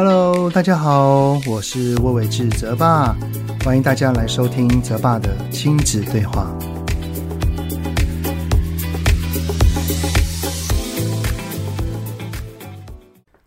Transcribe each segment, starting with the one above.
Hello，大家好，我是魏玮志泽爸，欢迎大家来收听泽爸的亲子对话。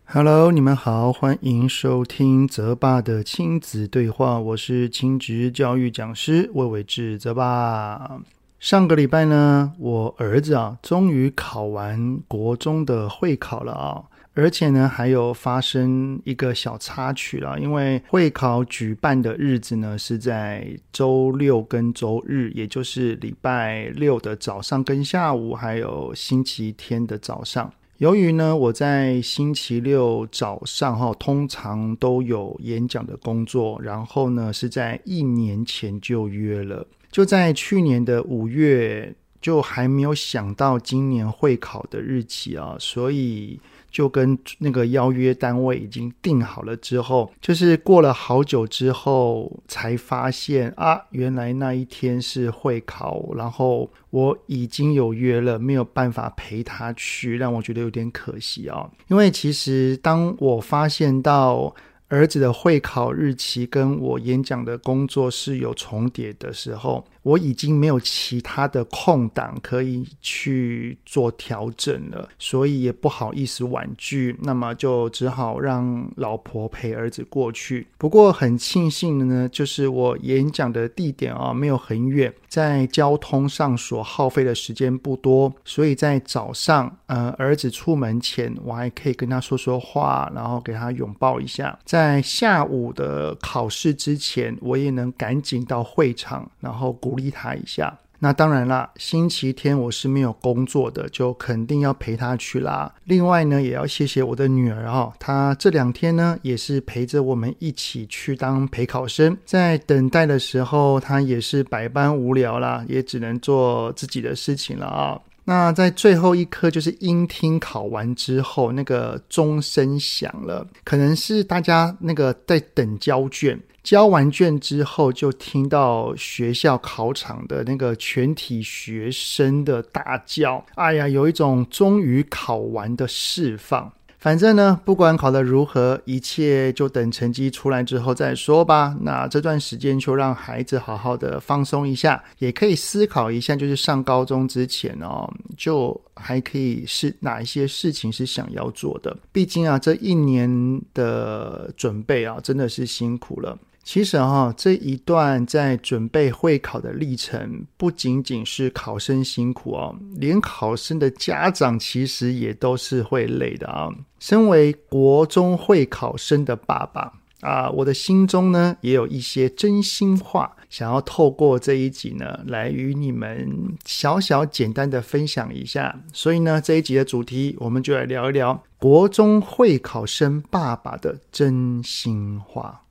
Hello，你们好，欢迎收听泽爸的亲子对话，我是亲职教育讲师魏玮志泽爸。上个礼拜呢，我儿子啊，终于考完国中的会考了啊。而且呢，还有发生一个小插曲了，因为会考举办的日子呢是在周六跟周日，也就是礼拜六的早上跟下午，还有星期天的早上。由于呢，我在星期六早上哈，通常都有演讲的工作，然后呢是在一年前就约了，就在去年的五月，就还没有想到今年会考的日期啊，所以。就跟那个邀约单位已经定好了之后，就是过了好久之后才发现啊，原来那一天是会考，然后我已经有约了，没有办法陪他去，让我觉得有点可惜啊。因为其实当我发现到。儿子的会考日期跟我演讲的工作是有重叠的时候，我已经没有其他的空档可以去做调整了，所以也不好意思婉拒，那么就只好让老婆陪儿子过去。不过很庆幸的呢，就是我演讲的地点啊没有很远，在交通上所耗费的时间不多，所以在早上，呃，儿子出门前，我还可以跟他说说话，然后给他拥抱一下，在。下午的考试之前，我也能赶紧到会场，然后鼓鼓励他一下。那当然啦，星期天我是没有工作的，就肯定要陪他去啦。另外呢，也要谢谢我的女儿哈，她这两天呢也是陪着我们一起去当陪考生。在等待的时候，她也是百般无聊啦，也只能做自己的事情了啊。那在最后一科，就是音听考完之后，那个钟声响了，可能是大家那个在等交卷，交完卷之后，就听到学校考场的那个全体学生的大叫：“哎呀，有一种终于考完的释放。”反正呢，不管考得如何，一切就等成绩出来之后再说吧。那这段时间就让孩子好好的放松一下，也可以思考一下，就是上高中之前哦，就还可以是哪一些事情是想要做的。毕竟啊，这一年的准备啊，真的是辛苦了。其实哈，这一段在准备会考的历程，不仅仅是考生辛苦哦，连考生的家长其实也都是会累的啊。身为国中会考生的爸爸啊，我的心中呢也有一些真心话，想要透过这一集呢来与你们小小简单的分享一下。所以呢，这一集的主题，我们就来聊一聊国中会考生爸爸的真心话。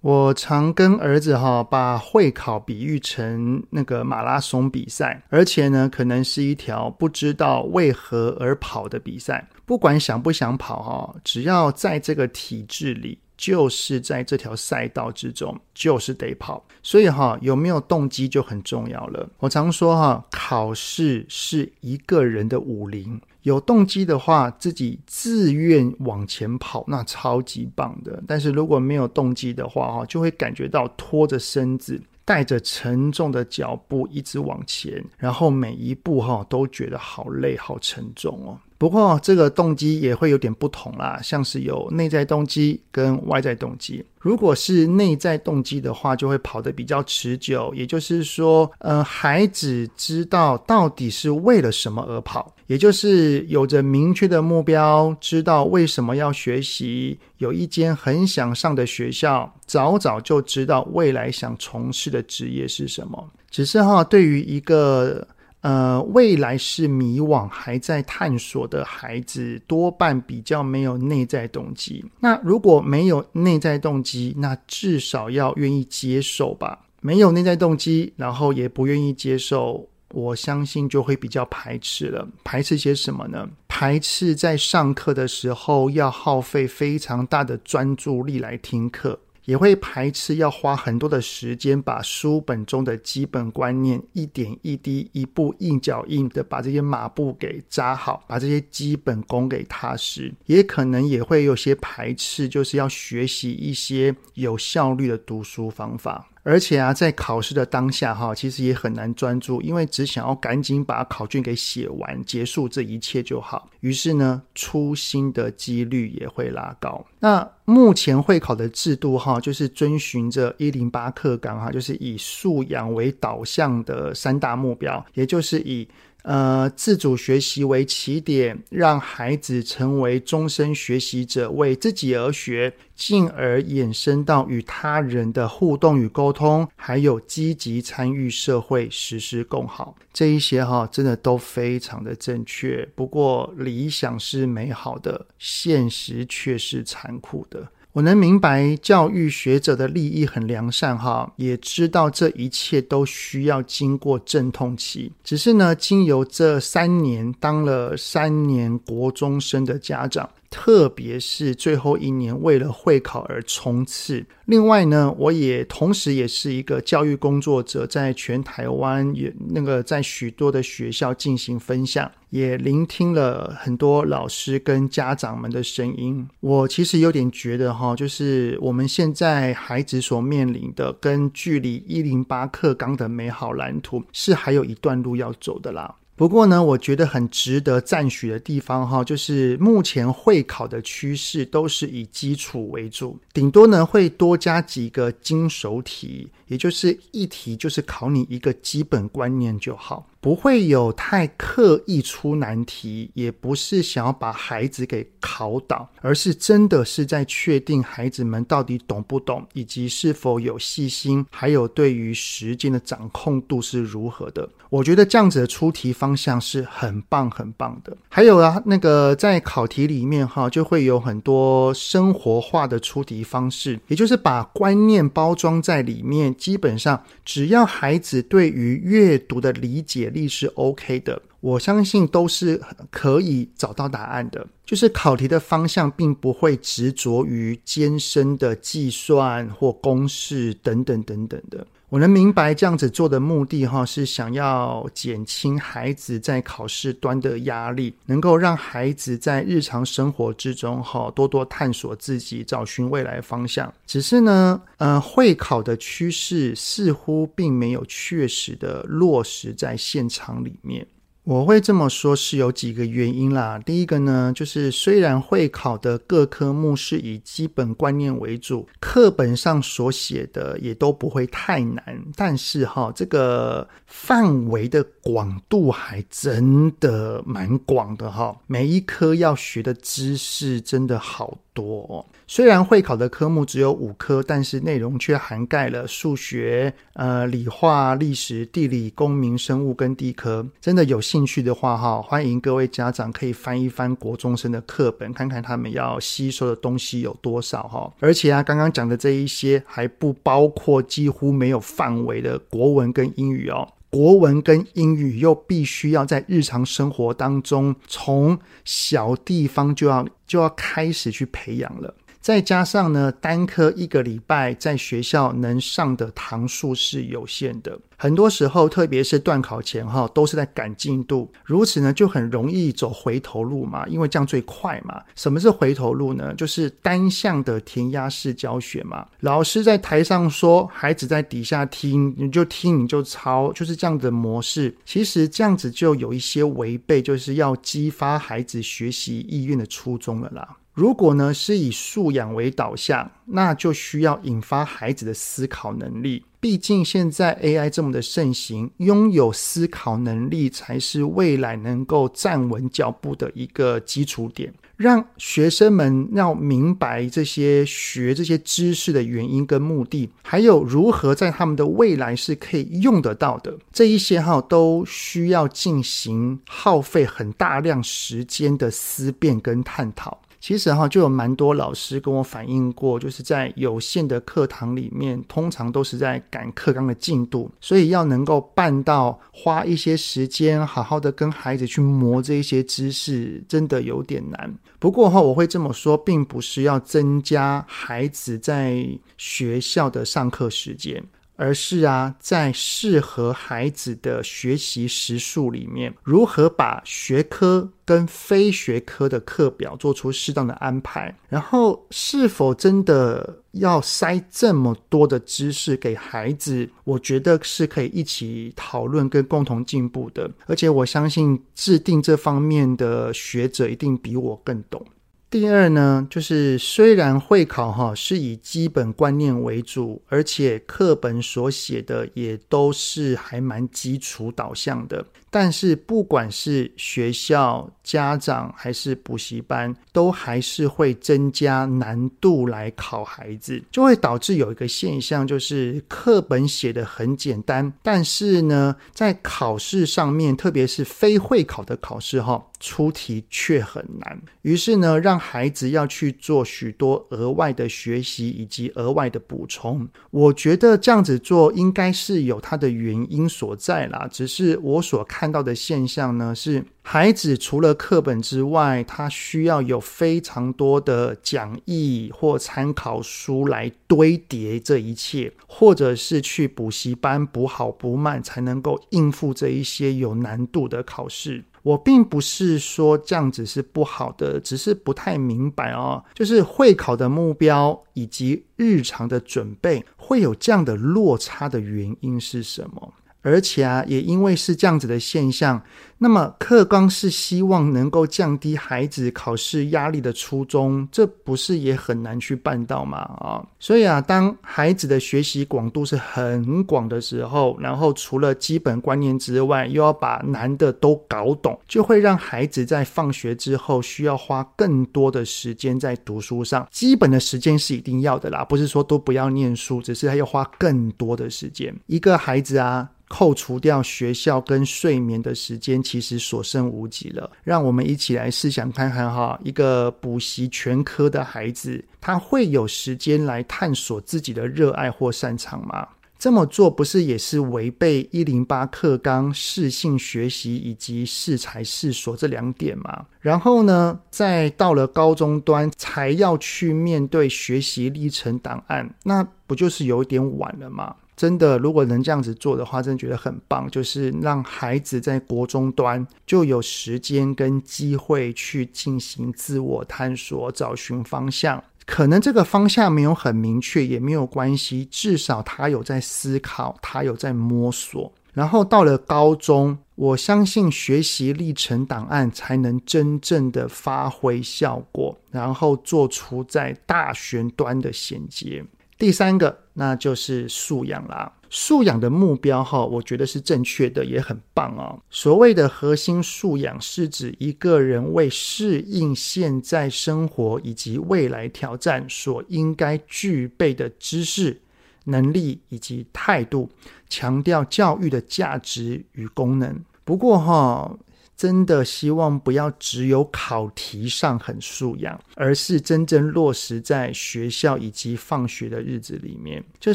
我常跟儿子哈把会考比喻成那个马拉松比赛，而且呢，可能是一条不知道为何而跑的比赛。不管想不想跑哈，只要在这个体制里，就是在这条赛道之中，就是得跑。所以哈，有没有动机就很重要了。我常说哈，考试是一个人的武林。有动机的话，自己自愿往前跑，那超级棒的。但是如果没有动机的话，哈，就会感觉到拖着身子，带着沉重的脚步一直往前，然后每一步哈都觉得好累、好沉重哦。不过这个动机也会有点不同啦，像是有内在动机跟外在动机。如果是内在动机的话，就会跑得比较持久。也就是说，呃，孩子知道到底是为了什么而跑，也就是有着明确的目标，知道为什么要学习，有一间很想上的学校，早早就知道未来想从事的职业是什么。只是哈，对于一个呃，未来是迷惘，还在探索的孩子，多半比较没有内在动机。那如果没有内在动机，那至少要愿意接受吧。没有内在动机，然后也不愿意接受，我相信就会比较排斥了。排斥些什么呢？排斥在上课的时候要耗费非常大的专注力来听课。也会排斥要花很多的时间把书本中的基本观念一点一滴、一步一脚印的把这些马步给扎好，把这些基本功给踏实。也可能也会有些排斥，就是要学习一些有效率的读书方法。而且啊，在考试的当下哈，其实也很难专注，因为只想要赶紧把考卷给写完，结束这一切就好。于是呢，粗心的几率也会拉高。那目前会考的制度哈，就是遵循着一零八课纲哈，就是以素养为导向的三大目标，也就是以。呃，自主学习为起点，让孩子成为终身学习者，为自己而学，进而衍生到与他人的互动与沟通，还有积极参与社会，实施共好。这一些哈，真的都非常的正确。不过，理想是美好的，现实却是残酷的。我能明白教育学者的利益很良善哈，也知道这一切都需要经过阵痛期。只是呢，经由这三年当了三年国中生的家长。特别是最后一年为了会考而冲刺。另外呢，我也同时也是一个教育工作者，在全台湾也那个在许多的学校进行分享，也聆听了很多老师跟家长们的声音。我其实有点觉得哈，就是我们现在孩子所面临的，跟距离一零八课纲的美好蓝图，是还有一段路要走的啦。不过呢，我觉得很值得赞许的地方哈，就是目前会考的趋势都是以基础为主，顶多呢会多加几个精熟题，也就是一题就是考你一个基本观念就好。不会有太刻意出难题，也不是想要把孩子给考倒，而是真的是在确定孩子们到底懂不懂，以及是否有细心，还有对于时间的掌控度是如何的。我觉得这样子的出题方向是很棒很棒的。还有啊，那个在考题里面哈，就会有很多生活化的出题方式，也就是把观念包装在里面。基本上，只要孩子对于阅读的理解力是 OK 的，我相信都是可以找到答案的。就是考题的方向并不会执着于艰深的计算或公式等等等等的。我能明白这样子做的目的哈，是想要减轻孩子在考试端的压力，能够让孩子在日常生活之中哈多多探索自己，找寻未来方向。只是呢，呃，会考的趋势似乎并没有确实的落实在现场里面。我会这么说，是有几个原因啦。第一个呢，就是虽然会考的各科目是以基本观念为主，课本上所写的也都不会太难，但是哈，这个范围的广度还真的蛮广的哈。每一科要学的知识真的好多哦。虽然会考的科目只有五科，但是内容却涵盖了数学、呃、理化、历史、地理、公民、生物跟地科。真的有兴趣的话，哈，欢迎各位家长可以翻一翻国中生的课本，看看他们要吸收的东西有多少，哈。而且啊，刚刚讲的这一些还不包括几乎没有范围的国文跟英语哦。国文跟英语又必须要在日常生活当中，从小地方就要就要开始去培养了。再加上呢，单科一个礼拜在学校能上的堂数是有限的，很多时候，特别是段考前哈，都是在赶进度，如此呢，就很容易走回头路嘛，因为这样最快嘛。什么是回头路呢？就是单向的填鸭式教学嘛。老师在台上说，孩子在底下听，你就听，你就抄，就是这样的模式。其实这样子就有一些违背，就是要激发孩子学习意愿的初衷了啦。如果呢是以素养为导向，那就需要引发孩子的思考能力。毕竟现在 AI 这么的盛行，拥有思考能力才是未来能够站稳脚步的一个基础点。让学生们要明白这些学这些知识的原因跟目的，还有如何在他们的未来是可以用得到的，这一些哈都需要进行耗费很大量时间的思辨跟探讨。其实哈，就有蛮多老师跟我反映过，就是在有限的课堂里面，通常都是在赶课纲的进度，所以要能够办到花一些时间，好好的跟孩子去磨这一些知识，真的有点难。不过哈，我会这么说，并不是要增加孩子在学校的上课时间。而是啊，在适合孩子的学习时数里面，如何把学科跟非学科的课表做出适当的安排，然后是否真的要塞这么多的知识给孩子？我觉得是可以一起讨论跟共同进步的。而且我相信制定这方面的学者一定比我更懂。第二呢，就是虽然会考哈是以基本观念为主，而且课本所写的也都是还蛮基础导向的，但是不管是学校、家长还是补习班，都还是会增加难度来考孩子，就会导致有一个现象，就是课本写得很简单，但是呢，在考试上面，特别是非会考的考试哈。出题却很难，于是呢，让孩子要去做许多额外的学习以及额外的补充。我觉得这样子做应该是有它的原因所在啦。只是我所看到的现象呢，是孩子除了课本之外，他需要有非常多的讲义或参考书来堆叠这一切，或者是去补习班补好补满，才能够应付这一些有难度的考试。我并不是说这样子是不好的，只是不太明白哦，就是会考的目标以及日常的准备会有这样的落差的原因是什么？而且啊，也因为是这样子的现象，那么课纲是希望能够降低孩子考试压力的初衷，这不是也很难去办到吗？啊，所以啊，当孩子的学习广度是很广的时候，然后除了基本观念之外，又要把难的都搞懂，就会让孩子在放学之后需要花更多的时间在读书上。基本的时间是一定要的啦，不是说都不要念书，只是他要花更多的时间。一个孩子啊。扣除掉学校跟睡眠的时间，其实所剩无几了。让我们一起来试想看看哈，一个补习全科的孩子，他会有时间来探索自己的热爱或擅长吗？这么做不是也是违背一零八课纲适性学习以及适才适所这两点吗？然后呢，再到了高中端才要去面对学习历程档案，那不就是有点晚了吗？真的，如果能这样子做的话，真的觉得很棒。就是让孩子在国中端就有时间跟机会去进行自我探索、找寻方向。可能这个方向没有很明确，也没有关系，至少他有在思考，他有在摸索。然后到了高中，我相信学习历程档案才能真正的发挥效果，然后做出在大学端的衔接。第三个，那就是素养啦。素养的目标，哈，我觉得是正确的，也很棒哦。所谓的核心素养，是指一个人为适应现在生活以及未来挑战所应该具备的知识、能力以及态度，强调教育的价值与功能。不过，哈。真的希望不要只有考题上很素养，而是真正落实在学校以及放学的日子里面。就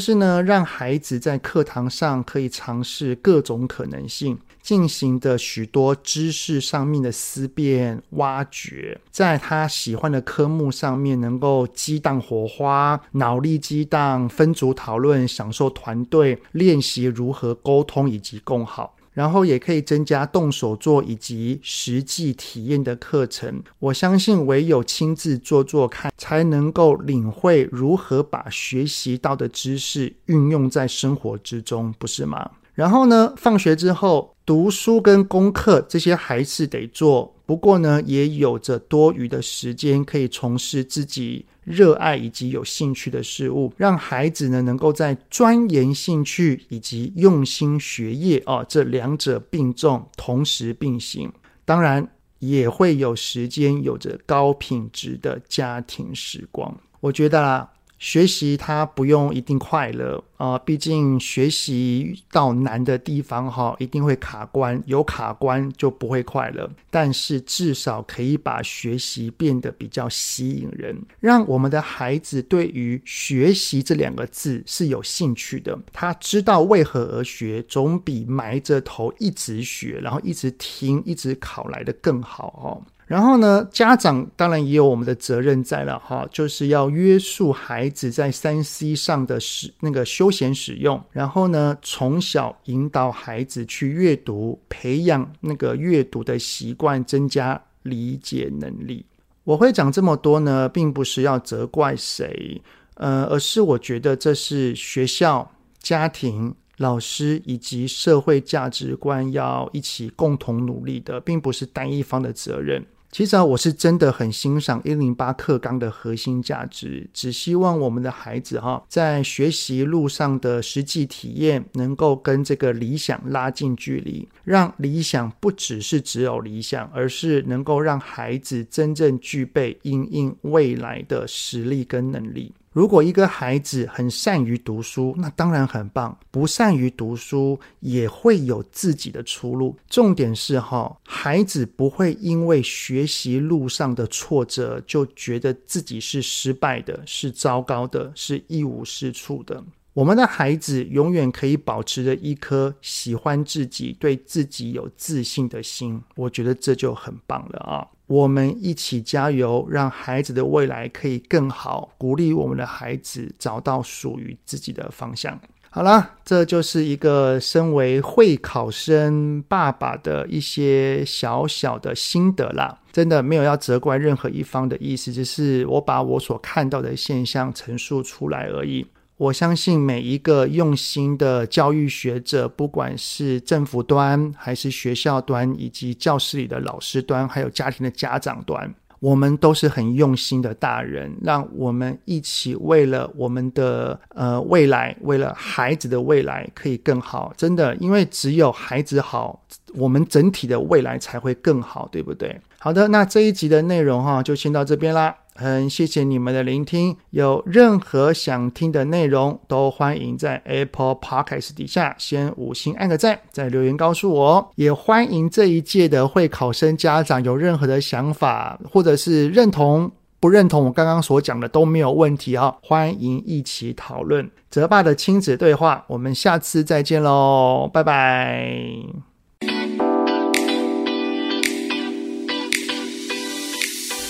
是呢，让孩子在课堂上可以尝试各种可能性，进行的许多知识上面的思辨挖掘，在他喜欢的科目上面能够激荡火花，脑力激荡，分组讨论，享受团队练习如何沟通以及共好。然后也可以增加动手做以及实际体验的课程。我相信唯有亲自做做看，才能够领会如何把学习到的知识运用在生活之中，不是吗？然后呢，放学之后读书跟功课这些还是得做，不过呢，也有着多余的时间可以从事自己热爱以及有兴趣的事物，让孩子呢能够在钻研兴趣以及用心学业啊，这两者并重，同时并行。当然也会有时间，有着高品质的家庭时光。我觉得啊，学习它不用一定快乐啊、呃，毕竟学习到难的地方哈，一定会卡关，有卡关就不会快乐。但是至少可以把学习变得比较吸引人，让我们的孩子对于学习这两个字是有兴趣的。他知道为何而学，总比埋着头一直学，然后一直听、一直考来的更好哦。然后呢，家长当然也有我们的责任在了哈，就是要约束孩子在三 C 上的使那个休闲使用，然后呢，从小引导孩子去阅读，培养那个阅读的习惯，增加理解能力。我会讲这么多呢，并不是要责怪谁，呃，而是我觉得这是学校、家庭、老师以及社会价值观要一起共同努力的，并不是单一方的责任。其实啊，我是真的很欣赏一零八课纲的核心价值，只希望我们的孩子哈，在学习路上的实际体验，能够跟这个理想拉近距离，让理想不只是只有理想，而是能够让孩子真正具备应应未来的实力跟能力。如果一个孩子很善于读书，那当然很棒；不善于读书，也会有自己的出路。重点是哈，孩子不会因为学习路上的挫折，就觉得自己是失败的、是糟糕的、是一无是处的。我们的孩子永远可以保持着一颗喜欢自己、对自己有自信的心，我觉得这就很棒了啊！我们一起加油，让孩子的未来可以更好，鼓励我们的孩子找到属于自己的方向。好了，这就是一个身为会考生爸爸的一些小小的心得啦。真的没有要责怪任何一方的意思，只是我把我所看到的现象陈述出来而已。我相信每一个用心的教育学者，不管是政府端，还是学校端，以及教室里的老师端，还有家庭的家长端，我们都是很用心的大人。让我们一起为了我们的呃未来，为了孩子的未来可以更好。真的，因为只有孩子好，我们整体的未来才会更好，对不对？好的，那这一集的内容哈，就先到这边啦。很谢谢你们的聆听，有任何想听的内容，都欢迎在 Apple Podcast 底下先五星按个赞，再留言告诉我。也欢迎这一届的会考生家长有任何的想法，或者是认同不认同我刚刚所讲的都没有问题啊，欢迎一起讨论。泽爸的亲子对话，我们下次再见喽，拜拜。